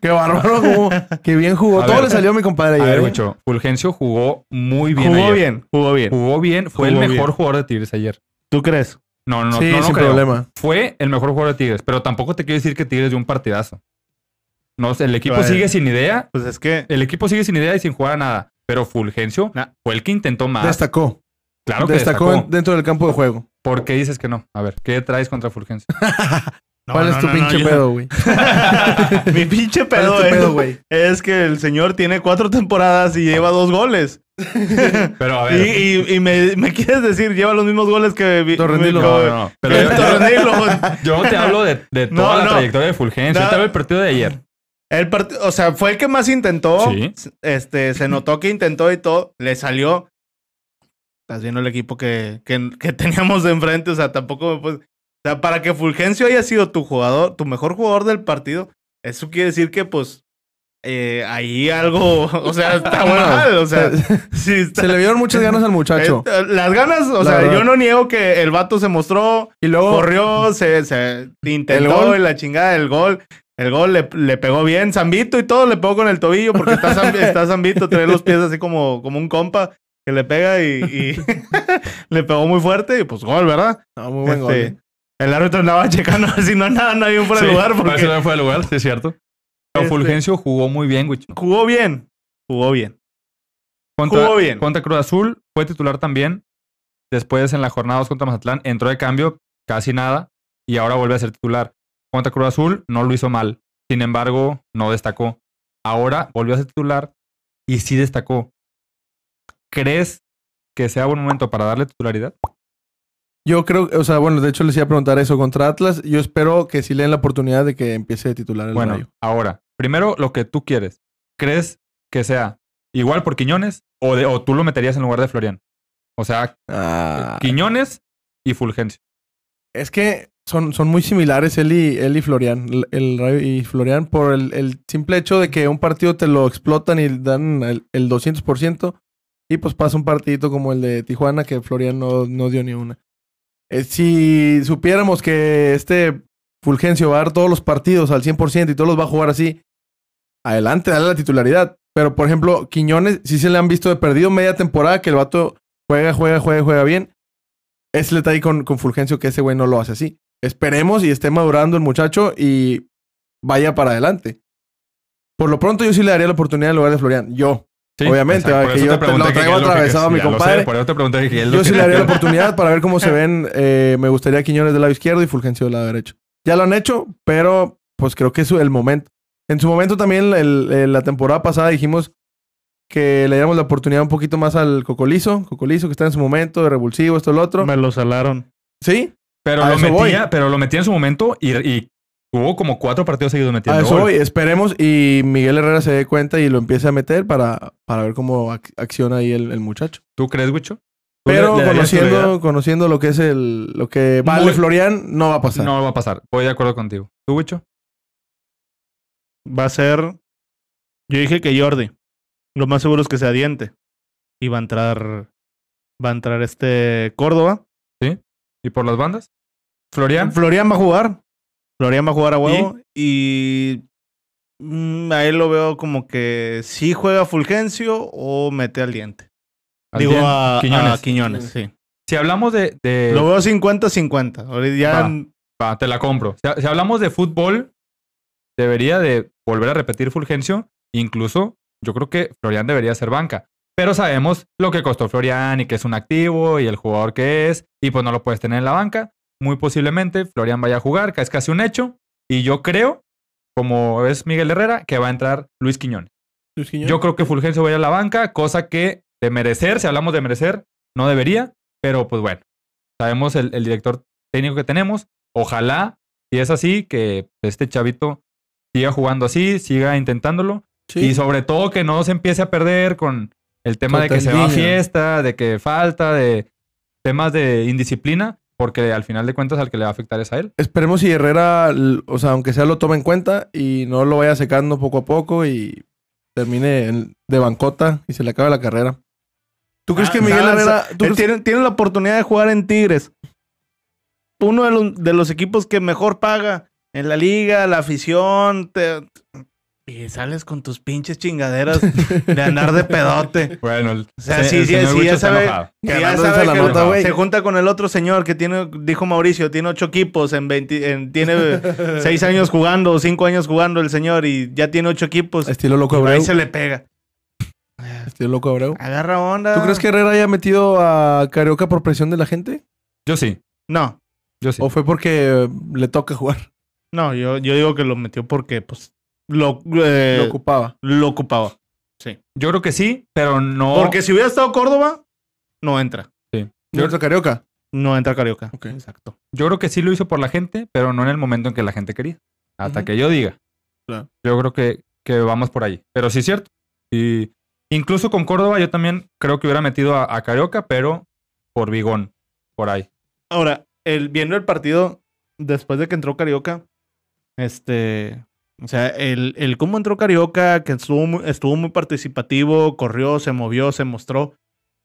Qué bárbaro. cómo- Qué bien jugó. A Todo ver. le salió a mi compadre A ayer. ver, ¿eh? Wicho, Fulgencio jugó muy bien Jugó ayer. bien, jugó bien. Jugó bien, fue Jugó el mejor bien. jugador de Tigres ayer. ¿Tú crees? No, no, no, sí, no, no sin creo. problema. Fue el mejor jugador de Tigres, pero tampoco te quiero decir que Tigres dio un partidazo. No, el equipo Vale. sigue sin idea, Pues es que. el equipo sigue sin idea y sin jugar a nada. Pero Fulgencio Nah. fue el que intentó más. Destacó. Claro que destacó, destacó. en- dentro del campo de juego. ¿Por qué dices que no? A ver, ¿qué traes contra Fulgencio? No, ¿Cuál no, es tu no, pinche yo- pedo, güey? Mi pinche ¿Cuál pedo, es tu es, pedo, güey? es que el señor tiene cuatro temporadas y lleva dos goles. Pero a Y, ver. y- y me, me quieres decir, lleva los mismos goles que... que- no, no, no. Pero yo, no te hablo de, de No, toda la no. trayectoria de Fulgencio. No. Yo te hablo del partido de ayer. El part- o sea, fue el que más intentó. Sí. Este, se notó que intentó y todo. Le salió. Estás viendo el equipo que, que, que teníamos de enfrente. O sea, tampoco me puedes- O sea, para que Fulgencio haya sido tu jugador, tu mejor jugador del partido, eso quiere decir que, pues, eh, ahí algo. O sea, está Bueno, mal. O sea, sí está- Se le vieron muchas ganas al muchacho. Eh, las ganas, o La sea, verdad. yo no niego que el vato se mostró, y luego, corrió, se, se intentó ¿El gol? y la chingada del gol. El gol le, le pegó bien. Zambito y todo le pegó con el tobillo porque está Zambito, trae los pies así como, como un compa que le pega y, y le pegó muy fuerte y pues gol, ¿verdad? No, muy buen gol. Este, ¿eh? El árbitro andaba checando si no nada, nadie fuera de Sí, lugar porque que no fue de lugar, sí es cierto. Pero Fulgencio jugó muy bien, güey. Jugó bien. Jugó bien. Contra, jugó bien. Contra Cruz Azul fue titular también. Después en la jornada 2 contra Mazatlán entró de cambio, casi nada. Y ahora vuelve a ser titular. Contra Cruz Azul no lo hizo mal. Sin embargo, no destacó. Ahora volvió a ser titular y sí destacó. ¿Crees que sea buen momento para darle titularidad? Yo creo, o sea, bueno, de hecho les iba a preguntar eso contra Atlas. Yo espero que sí le den la oportunidad de que empiece a titular el Bueno, Rayo. ahora, primero lo que tú quieres. ¿Crees que sea igual por Quiñones o, de, o tú lo meterías en lugar de Florian? O sea, Ah, Quiñones y Fulgencio. es que son, son muy similares él y, él y Florian. El, el Rayo y Florian por el, el simple hecho de que un partido te lo explotan y dan el, el 200% y pues pasa un partidito como el de Tijuana que Florian no, no dio ni una. Eh, si supiéramos que este Fulgencio va a dar todos los partidos al 100% y todos los va a jugar así, adelante, dale la titularidad. Pero, por ejemplo, Quiñones, sí se le han visto de perdido media temporada que el vato juega, juega, juega, juega bien. Es el detalle con, con Fulgencio que ese güey no lo hace así. Esperemos y esté madurando el muchacho y vaya para adelante. Por lo pronto, yo sí le daría la oportunidad en lugar de Florian. Yo. Sí, Obviamente, que yo te lo que traigo que- atravesado a mi sé, compadre. por eso te pregunté qué es lo Yo que- sí le daría la oportunidad para ver cómo se ven. Eh, me gustaría Quiñones del lado izquierdo y Fulgencio del lado derecho. Ya lo han hecho, pero pues creo que es el momento. En su momento también, el- el- la temporada pasada dijimos que le diéramos la oportunidad un poquito más al Cocolizo. Cocolizo que está en su momento, de revulsivo, esto, lo otro. Me lo salaron. Sí, Pero A lo, voy. metía, pero lo metía en su momento y, y hubo como cuatro partidos seguidos metiendo a eso voy. Esperemos y Miguel Herrera se dé cuenta y lo empiece a meter para, para ver cómo ac- acciona ahí el, el muchacho. ¿Tú crees, Wicho? ¿Tú Pero le- le darías conociendo, conociendo lo que es el lo que vale Muy- Florian, no va a pasar. No va a pasar. Voy de acuerdo contigo. ¿Tú, Wicho? Va a ser. Yo dije que Jordi. Lo más seguro es que sea diente. Y va a entrar. Va a entrar este Córdoba. ¿Y por las bandas? ¿Florian? Florian va a jugar. Florian va a jugar a huevo. Y. mm, a él lo veo como que sí juega Fulgencio o mete al diente. Al Digo a Quiñones. a Quiñones, sí. Si hablamos de... de- Lo veo 50-50. Ahorita ya. Va. Va, te la compro. Si, si hablamos de fútbol, debería de volver a repetir Fulgencio. Incluso yo creo que Florian debería ser banca. Pero sabemos lo que costó Florian y que es un activo y el jugador que es. Y pues no lo puedes tener en la banca. Muy posiblemente Florian vaya a jugar, que es casi un hecho. Y yo creo, como es Miguel Herrera, que va a entrar Luis Quiñones. Luis Quiñones. Yo creo que Fulgencio va a ir a la banca, cosa que de merecer, si hablamos de merecer, no debería. Pero pues bueno, sabemos el, el director técnico que tenemos. Ojalá, si es así, que este chavito siga jugando así, siga intentándolo. Sí. Y sobre todo que no se empiece a perder con el tema de que se va a fiesta, de que falta, de temas de indisciplina, porque al final de cuentas al que le va a afectar es a él. Esperemos si Herrera, o sea, aunque sea lo tome en cuenta y no lo vaya secando poco a poco y termine de bancota y se le acabe la carrera. ¿Tú crees Ah, que Miguel ¿sabes? Herrera... ¿tú crees- tiene, tiene la oportunidad de jugar en Tigres. Uno de los, de los equipos que mejor paga en la liga, la afición. te- y sales con tus pinches chingaderas de andar de pedote. Bueno, el, O sea, se- sí, sí, sí, ya sabe. que ya sabe la que nota, güey. se junta con el otro señor que tiene, dijo Mauricio, tiene ocho equipos, en 20 en- tiene seis años jugando, o cinco años jugando el señor y ya tiene ocho equipos. Estilo loco Abreu. ahí se le pega. Estilo loco Abreu. Agarra onda. ¿Tú crees que Herrera haya metido a Carioca por presión de la gente? Yo sí, No, yo sí. ¿O fue porque le toca jugar? no, yo, yo digo que lo metió porque pues lo, eh, Lo ocupaba. lo ocupaba. Yo creo que sí, pero no. Porque si hubiera estado Córdoba, no entra. ¿No entra Carioca? No entra Carioca. Ok. Exacto. Yo creo que sí lo hizo por la gente, pero no en el momento en que la gente quería. Hasta que yo diga. Claro. Yo creo que, que vamos por ahí. Pero sí es cierto. Y incluso con Córdoba yo también creo que hubiera metido a, a Carioca, pero por Bigón. Por ahí. Ahora, el, viendo el partido, después de que entró Carioca, este. O sea, el, el cómo entró Carioca, que estuvo muy, estuvo muy participativo, corrió, se movió, se mostró.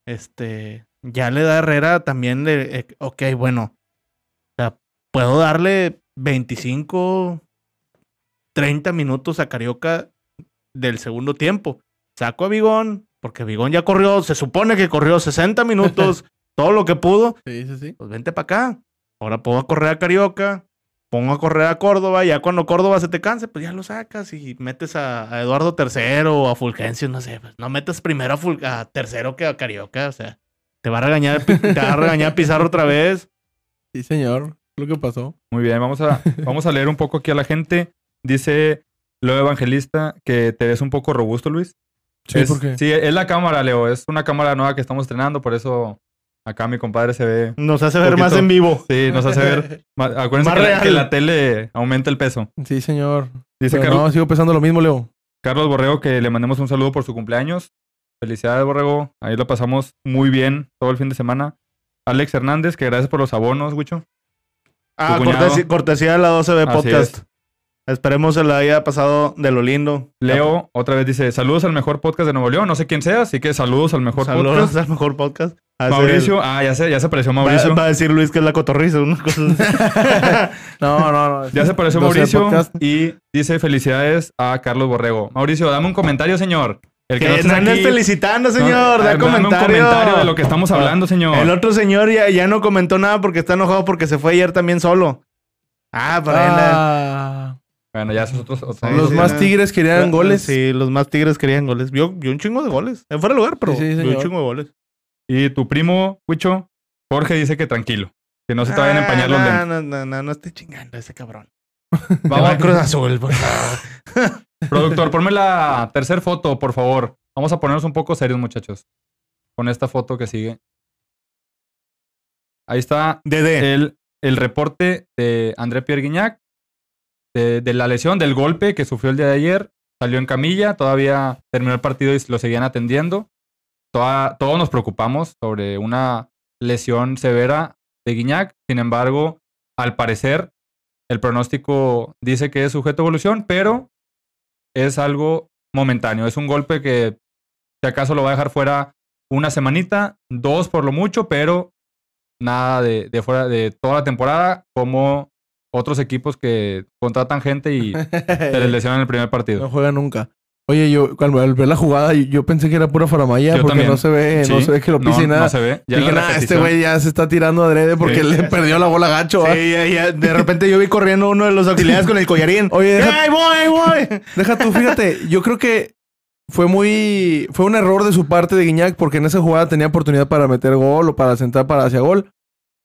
Este. Ya le da a Herrera también de. eh, ok, bueno. O sea, puedo darle 25, 30 minutos a Carioca del segundo tiempo. Saco a Bigón, porque Bigón ya corrió, se supone que corrió 60 minutos, todo lo que pudo Sí, sí, sí. pues vente para acá. Ahora puedo correr a Carioca. Pongo a correr a Córdoba, ya cuando Córdoba se te canse, pues ya lo sacas y metes a, Eduardo III o a Fulgencio, no sé, pues no metes primero a, tercero que a Carioca, o sea, te va a regañar, te va a regañar Pizarro otra vez. Sí, señor, lo que pasó. Muy bien, vamos a, vamos a leer un poco aquí a la gente. Dice Leo Evangelista que te ves un poco robusto, Luis. Sí, ¿por qué? Sí, es la cámara, Leo, es una cámara nueva que estamos estrenando, por eso Acá mi compadre se ve. Nos hace ver más en vivo. Sí, nos hace ver. Acuérdense que la, que, la, tele aumenta el peso. Sí, señor. Dice Carlos. No, sigo pesando lo mismo, Leo. Carlos Borrego, que le mandemos un saludo por su cumpleaños. Felicidades, Borrego. Ahí lo pasamos muy bien todo el fin de semana. Alex Hernández, que gracias por los abonos, Wicho. Ah, cortesía, de la 12B Podcast. Esperemos se la haya pasado de lo lindo. Leo otra vez dice, saludos al mejor podcast de Nuevo León. No sé quién sea, así que saludos al mejor podcast. Saludos al mejor podcast. Mauricio, ah, ya se, ya se apareció Mauricio. Va, a decir Luis que es la cotorriza, no, no, no. Ya se apareció Mauricio y dice felicidades a Carlos Borrego. Mauricio, dame un comentario, señor. El que, no andes felicitando, señor. da comentario. un comentario de lo que estamos hablando, señor. El otro señor ya, ya no comentó nada porque está enojado porque se fue ayer también solo. Ah, por ah. Bueno, ya esos otros. los más tigres querían goles. Sí, los más tigres querían goles. Vio, un chingo de goles. En fuera de lugar, pero vio un chingo de goles. Y tu primo, Huicho, Jorge dice que tranquilo. Que no se te vayan a empañar los ah, lentes. No, no, no, no estoy chingando ese cabrón. Vamos a Cruz Azul, por favor. Productor, ponme la tercera foto, por favor. Vamos a ponernos un poco serios, muchachos. Con esta foto que sigue. Ahí está El, el reporte de André Pierre Guignac de, de, la lesión, del golpe que sufrió el día de ayer. Salió en camilla, todavía terminó el partido y lo seguían atendiendo todos nos preocupamos sobre una lesión severa de Guiñac. Sin embargo, al parecer, el pronóstico dice que es sujeto a evolución, pero es algo momentáneo. Es un golpe que, si acaso, lo va a dejar fuera una semanita, dos por lo mucho, pero nada de, de fuera de toda la temporada, como otros equipos que contratan gente y se les lesionan en el primer partido. No juega nunca. Oye, yo cuando al ver la jugada, yo pensé que era pura faramaya porque no se ve, no se ve que lo pise nada. No se ve. Ya Dije, nah, este güey ya se está tirando adrede porque le perdió la bola gacho. Sí, ya, ya. De repente yo vi corriendo uno de los auxiliares con el collarín. Oye, deja, ¡Ay, voy, voy! Deja tú, fíjate, yo creo que fue muy. Fue un error de su parte de Guiñac porque en esa jugada tenía oportunidad para meter gol o para sentar para hacia gol.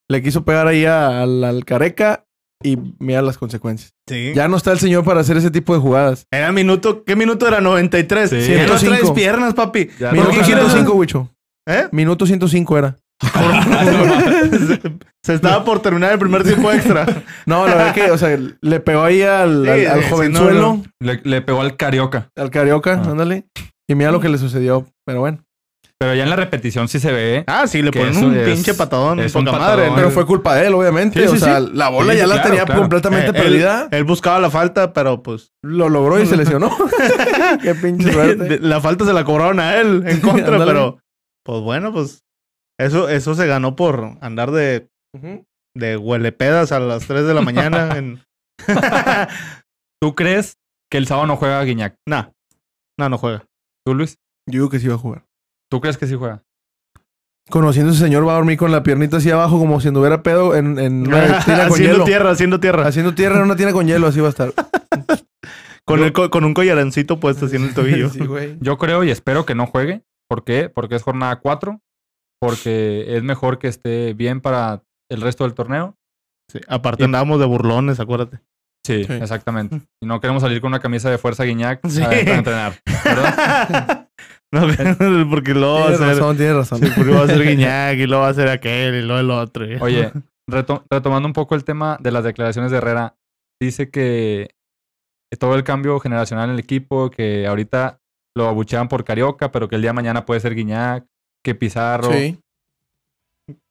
Le quiso pegar ahí al, al Careca y mira las consecuencias. Sí. Ya no está el señor para hacer ese tipo de jugadas. Era minuto, ¿qué minuto era? 93. Sí. 105. piernas, papi. Minuto 105, Wicho. ¿Eh? Minuto 105 era. se estaba por terminar el primer tiempo extra. No, la verdad que, o sea, le pegó ahí al, al, jovenzuelo. Le, pegó al carioca. Al carioca, ándale. Y mira lo que le sucedió. Pero bueno. Pero ya en la repetición sí se ve. Ah, sí, le ponen un pinche patadón. Es un madre. Pero fue culpa de él, obviamente. o sea, la bola ya la tenía completamente eh, perdida. Él, buscaba la falta, pero pues. Lo logró y se lesionó. Qué pinche suerte. la falta se la cobraron a él en contra, pero. Pues bueno, pues. Eso, eso se ganó por andar de. De huelepedas a las 3 de la mañana. en... ¿Tú crees que el sábado no juega a Guiñac? No. No, no juega. ¿Tú, Luis? Yo digo que sí va a jugar. ¿Tú crees que sí juega? Conociendo a ese señor, va a dormir con la piernita así abajo, como si anduviera pedo en, en una tina con haciendo tierra, haciendo tierra. Haciendo tierra en una tienda con hielo, así va a estar. con, con un collarancito puesto así en el tobillo. Yo creo y espero que no juegue. ¿Por qué? Porque es jornada 4. Porque es mejor que esté bien para el resto del torneo. Sí, aparte andábamos de burlones, acuérdate. Sí, exactamente. Y no queremos salir con una camisa de fuerza guiñac para entrenar. ¿Verdad? No, porque luego va a ser. Razón, tiene razón. porque va a ser Guiñac y luego va a ser aquel y luego el otro. Oye, retomando un poco el tema de las declaraciones de Herrera, dice que todo el cambio generacional en el equipo, que ahorita lo abuchean por Carioca, pero que el día de mañana puede ser Guiñac, que Pizarro. Sí.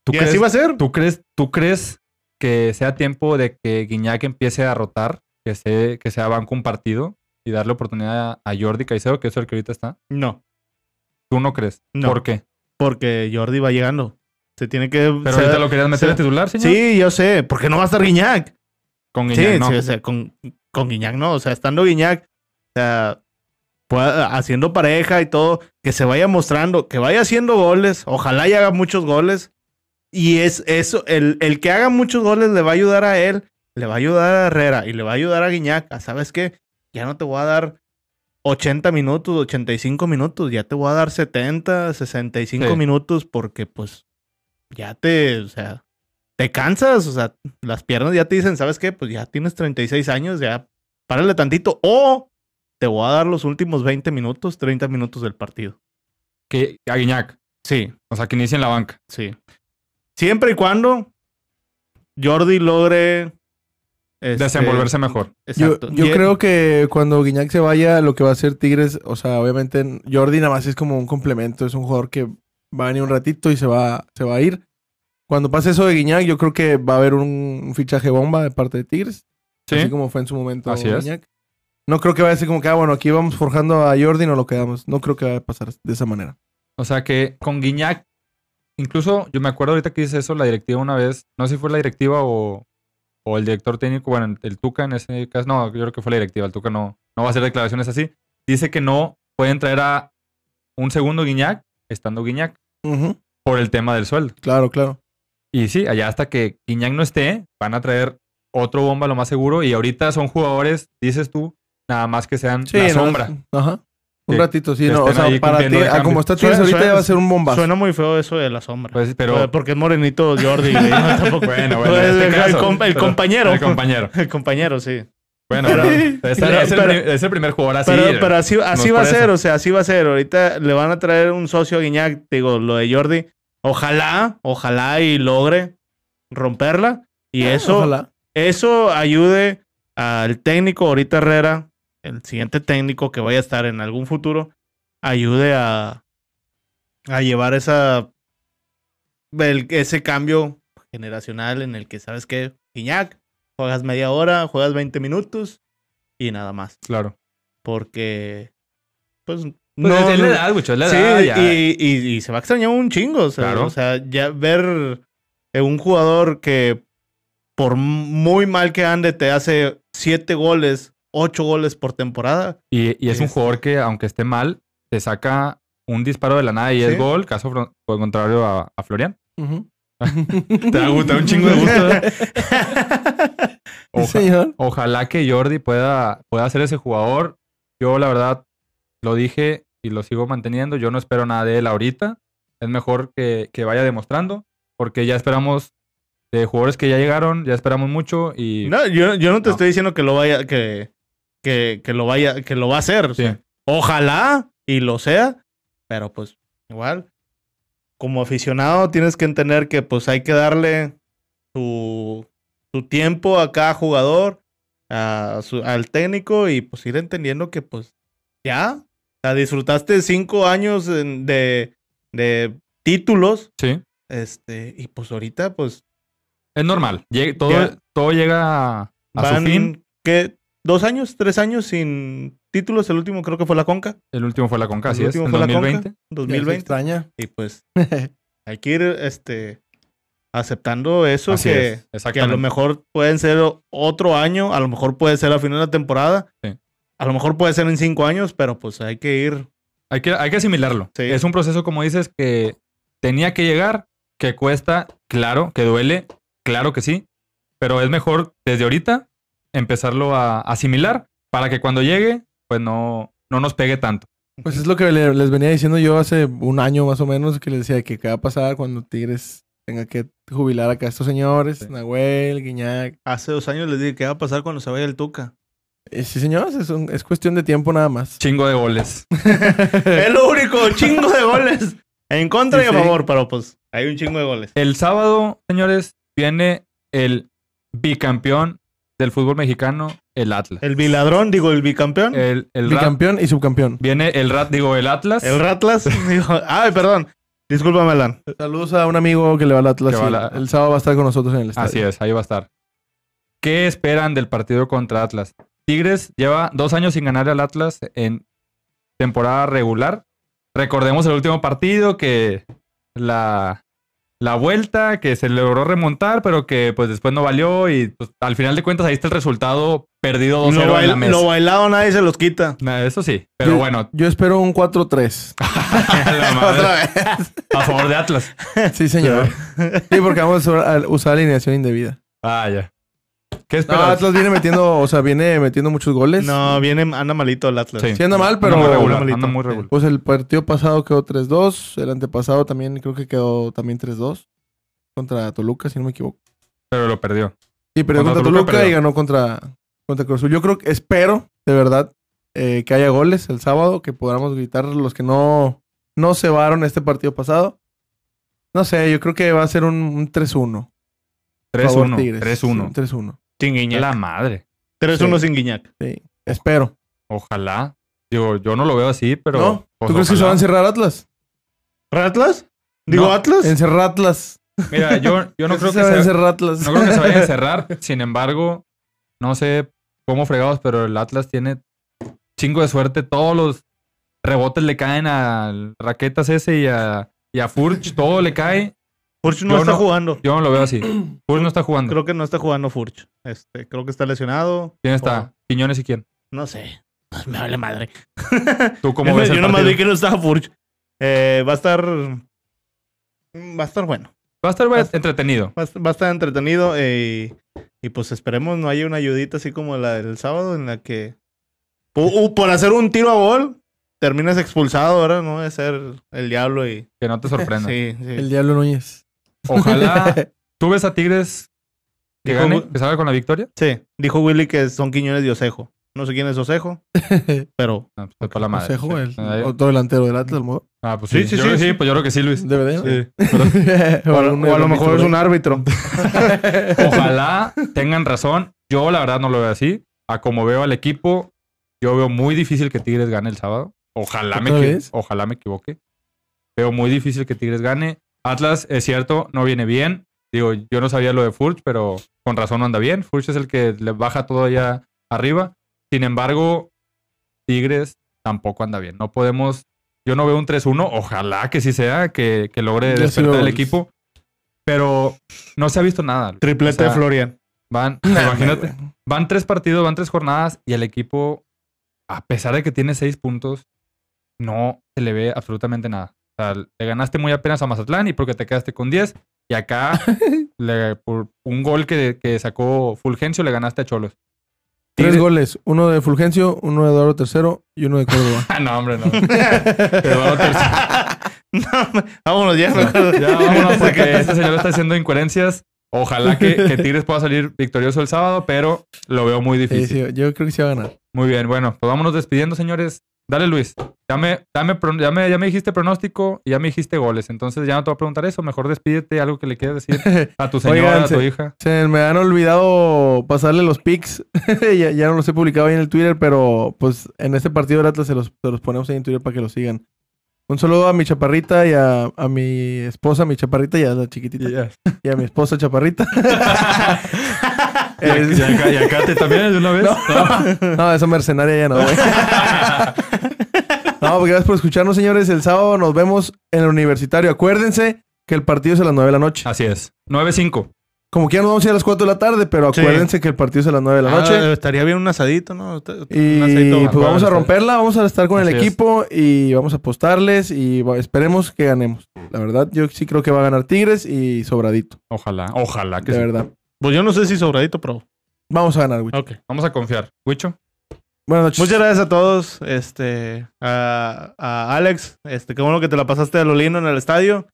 ¿Tú ¿Y así va a ser? ¿tú crees, ¿Tú crees que sea tiempo de que Guiñac empiece a rotar, que, se, que sea banco un partido y darle oportunidad a Jordi Caicedo, que es el que ahorita está? No. ¿Tú no crees? No. ¿Por qué? Porque Jordi va llegando. Se tiene que. Pero ahorita lo querías meter a titular, señor. Sí, yo sé. ¿Por qué no va a estar Guiñac? Con Guiñac, no. Sí, o sea, con, con Guiñac no. O sea, estando Guiñac, o sea, haciendo pareja y todo, que se vaya mostrando, que vaya haciendo goles. Ojalá y haga muchos goles. Y es eso, el, el que haga muchos goles le va a ayudar a él le va a ayudar a Herrera y le va a ayudar a Guiñac. ¿Sabes qué? Ya no te voy a dar 80 minutos, 85 minutos, ya te voy a dar 70, 65 Sí. minutos porque pues ya te, o sea, te cansas, o sea, las piernas ya te dicen, ¿sabes qué? Pues ya tienes 36 años, ya párale tantito o te voy a dar los últimos 20 minutos, 30 minutos del partido. Que a Guiñac. Sí, O sea, que inicie en la banca. sí. Siempre y cuando Jordi logre este, Desenvolverse mejor. Yo, Exacto. yo creo que cuando Guiñac se vaya, lo que va a hacer Tigres, o sea, obviamente Jordi nada más es como un complemento, es un jugador que va a venir un ratito y se va, se va a ir. Cuando pase eso de Guiñac, yo creo que va a haber un, un fichaje bomba de parte de Tigres, Sí. así como fue en su momento Así es. Guiñac. No creo que vaya a ser como que, ah, bueno, aquí vamos forjando a Jordi y no lo quedamos. No creo que vaya a pasar de esa manera. O sea que con Guiñac, incluso yo me acuerdo ahorita que dice eso la directiva una vez, no sé si fue la directiva o, o el director técnico, bueno, el Tuca en ese caso, no, yo creo que fue la directiva, el Tuca no, no va a hacer declaraciones así. Dice que no pueden traer a un segundo Guiñac, estando Guiñac, por el tema del sueldo. Claro, claro. Y sí, allá hasta que Guiñac no esté, van a traer otro bomba lo más seguro. Y ahorita son jugadores, dices tú, nada más que sean Sí, la no, sombra. Ajá. Un ratito, sí. No, o sea, para ti, de ah, como está Tigres ahorita suena- ya va a ser un bombazo. Suena muy feo eso de la sombra. Pues, pero Porque es morenito Jordi. güey, no, tampoco- bueno, bueno, en Pues, este el, caso, compa- el pero- compañero. el compañero. El compañero, sí. Bueno, pero es, Pero- es el, pero- pri- es el primer jugador así. pero, pero así, así va a ser, eso. o sea, así va a ser. Ahorita le van a traer un socio a Guiñac, digo, lo de Jordi. Ojalá, ojalá y logre romperla. Y eso, Ojalá. eso ayude al técnico, ahorita Herrera, el siguiente técnico que vaya a estar en algún futuro, ayude a, a llevar esa el- ese cambio generacional en el que sabes que Guiñac, juegas media hora, juegas 20 minutos y nada más. Claro. Porque, pues, Pues no. es la edad, güey, es la sí, ya. y, y- y se va a extrañar un chingo. O sea, Claro. o sea, ya ver un jugador que por muy mal que ande te hace siete goles, ocho goles por temporada. Y, y es un Es- jugador que, aunque esté mal, te saca un disparo de la nada y es gol, caso contrario a, a Florian. Te da gusto, un chingo de gusto. ¿eh? Sí, Oja- señor. ojalá que Jordi pueda, pueda ser ese jugador. Yo, la verdad, lo dije y lo sigo manteniendo. Yo no espero nada de él ahorita. Es mejor que, que vaya demostrando, porque ya esperamos de jugadores que ya llegaron, ya esperamos mucho y No, yo, yo no te No. estoy diciendo que lo vaya, que, que, que lo vaya, que lo va a hacer. o Sí. sea, ojalá y lo sea, pero pues igual, como aficionado tienes que entender que pues hay que darle su, su tiempo a cada jugador, a su- al técnico y pues ir entendiendo que pues ya, o sea, disfrutaste cinco años de, de títulos, sí, este, y pues ahorita pues es normal. Llega- todo, Ya. todo llega a, a su Van, fin. ¿qué? ¿Dos años? ¿Tres años sin títulos? El último creo que fue la Conca. El último fue la Conca, El así es, último en fue la 2020. Conca, Ya se 2020. extraña. Y pues hay que ir este, aceptando eso Así que, es, que a lo mejor pueden ser otro año, a lo mejor puede ser a final de la temporada. Sí. A lo mejor puede ser en cinco años, pero pues hay que ir. Hay que, hay que asimilarlo. Sí. Es un proceso, como dices, que tenía que llegar, que cuesta, claro, que duele, claro que sí, pero es mejor desde ahorita empezarlo a asimilar para que cuando llegue, pues no, no nos pegue tanto. Pues es lo que le- les venía diciendo yo hace un año más o menos, que les decía que qué va a pasar cuando Tigres tenga que jubilar acá a estos señores, Sí. Nahuel, Guiñac. Hace dos años les dije qué va a pasar cuando se vaya el Tuca. Eh, sí, señores, es, un- es cuestión de tiempo nada más. Chingo de goles. es lo único, chingo de goles. En contra Sí, y a sí. favor, pero pues hay un chingo de goles. El sábado, señores, viene el bicampeón del fútbol mexicano, el Atlas. El biladrón, digo, el bicampeón. El, el Rat- Bicampeón y subcampeón. viene el Rat, digo, el Atlas. El Ratlas. digo, ay, perdón. Discúlpame, Alan. Saludos a un amigo que le va al Atlas. Va la- El sábado va a estar con nosotros en el estadio. Así es, ahí va a estar. ¿Qué esperan del partido contra Atlas? Tigres lleva dos años sin ganar al Atlas en temporada regular. Recordemos el último partido que la, la vuelta que se logró remontar, pero que pues después no valió y pues, al final de cuentas ahí está el resultado perdido 2-0 Lo, en la mesa. lo bailado nadie se los quita. Nah, Eso sí, pero Yo- bueno, Yo espero un 4-3. la madre, a favor de Atlas. sí, señor. sí, porque vamos a usar- a usar alineación indebida. Ah, ya. ¿Qué No, esperas? Atlas viene metiendo, o sea, viene metiendo muchos goles. No, viene, anda malito el Atlas. Sí. Sí anda mal, Anda pero muy regular, malito. anda muy regular. pues el partido pasado quedó 3-2. El antepasado también creo que quedó también 3-2. Contra Toluca, si no me equivoco. Pero lo perdió. Sí, perdió Contra contra, Toluca, Toluca, perdió. y ganó contra, contra Cruz Azul. Yo creo que, espero, de verdad, eh, que haya goles el sábado, que podamos gritar los que no, no cebaron este partido pasado. No sé, yo creo que va a ser un, un 3-1. favor 3-1. Tigres. 3-1. Sí, 3-1. Sin Guiñac. La madre. 3-1 Sí. sin Guiñac. Sí, espero. Ojalá. Digo, yo no lo veo así, pero. ¿No? pues, ¿Tú crees que se va a encerrar Atlas? ¿Atlas? Digo, No. Atlas. Encerrar Atlas. Mira, yo, yo no creo que se va a se, encerrar Atlas. no creo que se vaya a encerrar. Sin embargo, no sé cómo fregados, pero el Atlas tiene chingo de suerte. Todos los rebotes le caen a Raquetas ese y a, y a Furch. Todo le cae. Furch no Yo está no- jugando. Yo no lo veo así. Furch no está jugando. Creo que no está jugando Furch. Este, creo que está lesionado. ¿Quién está? Quiñones y quién. O- no sé. Me vale madre. ¿Tú cómo yo ves el yo nomás partido? vi que no estaba Furch. Eh, va a estar. Va a estar bueno. Va a estar va- entretenido. Va a, va a estar entretenido. eh, y pues esperemos no haya una ayudita así como la del sábado en la que. Uh, por hacer un tiro a gol, terminas expulsado, ahora no de ser el diablo y. Que no te sorprenda. Sí, sí. El Diablo Núñez. Ojalá. ¿Tú ves a Tigres que Dijo- gane? ¿Que salga con la victoria? Sí, dijo Willy que son Quiñones de Osejo. No sé quién es Osejo, pero No, pues para la madre. Consejo, el Ah, otro delantero del Atlas, ¿no? Ah, pues Sí, sí. sí, Yo sí, creo que sí. pues yo creo que sí, Luis. DVD, ¿no? Sí. o, a, algún o a lo mejor es un árbitro. Ojalá tengan razón. Yo la verdad no lo veo así. A como veo al equipo, yo veo muy difícil que Tigres gane el sábado. Ojalá me, ojalá me equivoque. Veo muy difícil que Tigres gane. Atlas, es cierto, no viene bien. Digo, yo no sabía lo de Furch, pero con razón no anda bien. Furch es el que le baja todo allá arriba. Sin embargo, Tigres tampoco anda bien. No podemos. Yo no veo un 3-1. Ojalá que sí sea, que, que logre despertar el equipo. Pero no se ha visto nada. Triplete O sea, de Florian. Van, Nah, imagínate, van tres partidos, van tres jornadas y el equipo, a pesar de que tiene seis puntos, no se le ve absolutamente nada. O sea, le ganaste muy apenas a Mazatlán y porque te quedaste con 10. Y acá, le- por un gol que, que sacó Fulgencio, le ganaste a Cholos. Tres goles. Uno de Fulgencio, uno de Eduardo III y uno de Córdoba. Ah, no, hombre, no. Eduardo Tercero. No, vámonos ya. Ya vámonos porque este señor está haciendo incoherencias. Ojalá que, que Tigres pueda salir victorioso el sábado, pero lo veo muy difícil. sí, yo creo que sí va a ganar. Muy bien, bueno, pues vámonos despidiendo, señores. Dale, Luis. Ya me, ya me, ya me, ya me dijiste pronóstico y ya me dijiste goles. Entonces ya no te voy a preguntar eso. Mejor despídete, algo que le quieras decir a tu señora, Oigan, a tu se- hija. Se me han olvidado pasarle los pics. ya, ya no los he publicado ahí en el Twitter, pero pues en este partido de Atlas se los, se los ponemos ahí en Twitter para que los sigan. Un saludo a mi chaparrita y a, a mi esposa, mi chaparrita y a la chiquitita. Y a mi esposa chaparrita. Y acá- y acá- y acá te también de una vez. No. No, esa mercenaria ya no, güey. No, pues gracias por escucharnos, señores. El sábado nos vemos en el universitario. Acuérdense que el partido es a las 9 de la noche. Así es. 9-5. Como que ya nos vamos a ir a las 4 de la tarde, pero Sí. acuérdense que el partido es a las 9 de la noche. Ah, estaría bien un asadito, ¿no? Un Y asadito. pues vamos a romperla, vamos a estar con el es. equipo y vamos a apostarles y esperemos que ganemos. La verdad, yo sí creo que va a ganar Tigres y sobradito, Ojalá, ojalá que de sí. verdad. Pues yo no sé si sobradito, pero. Vamos a ganar, güey. Ok. Vamos a confiar. Huicho. Buenas noches. Muchas gracias a todos. Este, a, a Alex, este, qué bueno que te la pasaste a lo lindo en el estadio.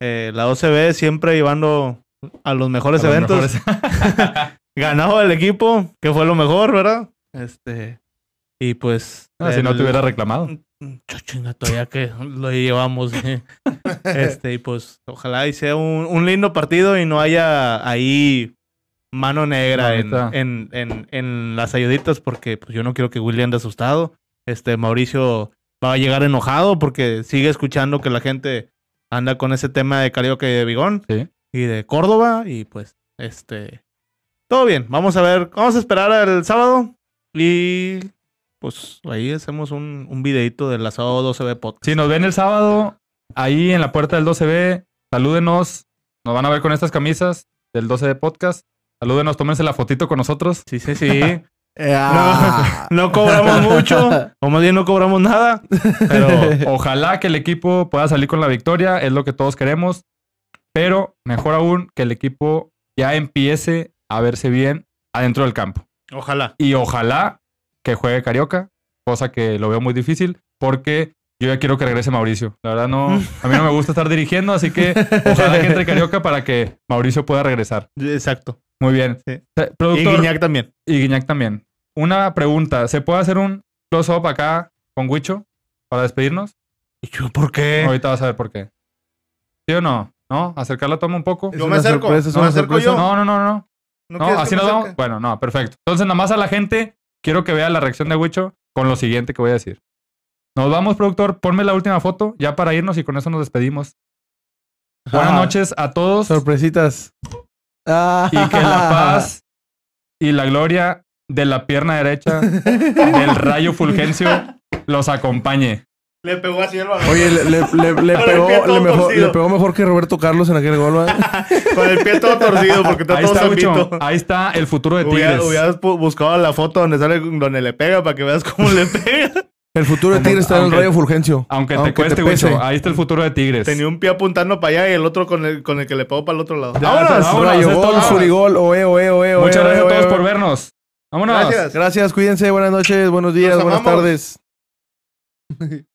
Eh, la OCB siempre llevando a los mejores A los eventos. mejores. Ganado el equipo, que fue lo mejor, ¿verdad? Este, y pues. Ah, si no te hubiera reclamado. Chinga, todavía que lo llevamos. eh. este, y pues, ojalá y sea un, un lindo partido y no haya ahí mano negra en, en, en, en las ayuditas, porque pues, yo no quiero que Willy ande asustado. Este, Mauricio va a llegar enojado porque sigue escuchando que la gente anda con ese tema de Carioca y de Bigón Sí. y de Córdoba, y pues, este. Todo bien, vamos a ver, vamos a esperar el sábado y pues ahí hacemos un, un videito del asado 12B podcast. Si nos ven el sábado, ahí en la puerta del 12B, salúdenos. Nos van a ver con estas camisas del 12 de podcast. Salúdenos, tómense la fotito con nosotros. Sí, sí, sí. Ah. No cobramos mucho, o más bien no cobramos nada, pero Ojalá que el equipo pueda salir con la victoria, es lo que todos queremos. Pero mejor aún que el equipo ya empiece a verse bien adentro del campo. Ojalá. Y ojalá que juegue Carioca, cosa que lo veo muy difícil, porque yo ya quiero que regrese Mauricio. La verdad, no, a mí no me gusta estar dirigiendo, así que ojalá que entre Carioca para que Mauricio pueda regresar. Exacto. Muy bien. Sí. Eh, Y Productor, Guiñac también. y Guiñac también. Una pregunta, ¿se puede hacer un close-up acá con Huicho para despedirnos? ¿Y yo por qué? Ahorita vas a ver por qué. ¿Sí o no? ¿No? ¿Acercar la toma un poco? Yo me acerco, sorpresa, es no una me acerco sorpresa. yo. No, no, no, no. ¿No, No, así nos vamos. Bueno, no, perfecto. Entonces, nada más a la gente, quiero que vea la reacción de Huicho con lo siguiente que voy a decir. Nos vamos, productor. Ponme la última foto ya para irnos y con eso nos despedimos. Buenas Ah, noches a todos Sorpresitas. Ah. y que la paz y la gloria de la pierna derecha del rayo Fulgencio los acompañe. Le pegó así el balón. Oye, le, le, le, le Con el pegó, mejor, le pegó mejor que Roberto Carlos en aquel gol. Con el pie todo torcido porque está Ahí todo está, zambito. Ahí está el futuro de Tigres. Hubieras buscado la foto donde sale donde le pega para que veas cómo le pega. El futuro de Tigres está en el Rayo Fulgencio. Aunque, te Aunque cueste, te pese. Huicho. Ahí está el futuro de Tigres. Tenía un pie apuntando para allá y el otro con el, con el que le pegó para el otro lado. ¡Vámonos! vámonos. Rayo gol. Surigol, oe, oe, oe, oe, Muchas gracias a oe, todos por vernos. Vámonos. Gracias. Gracias, cuídense, buenas noches, buenos días, buenas tardes.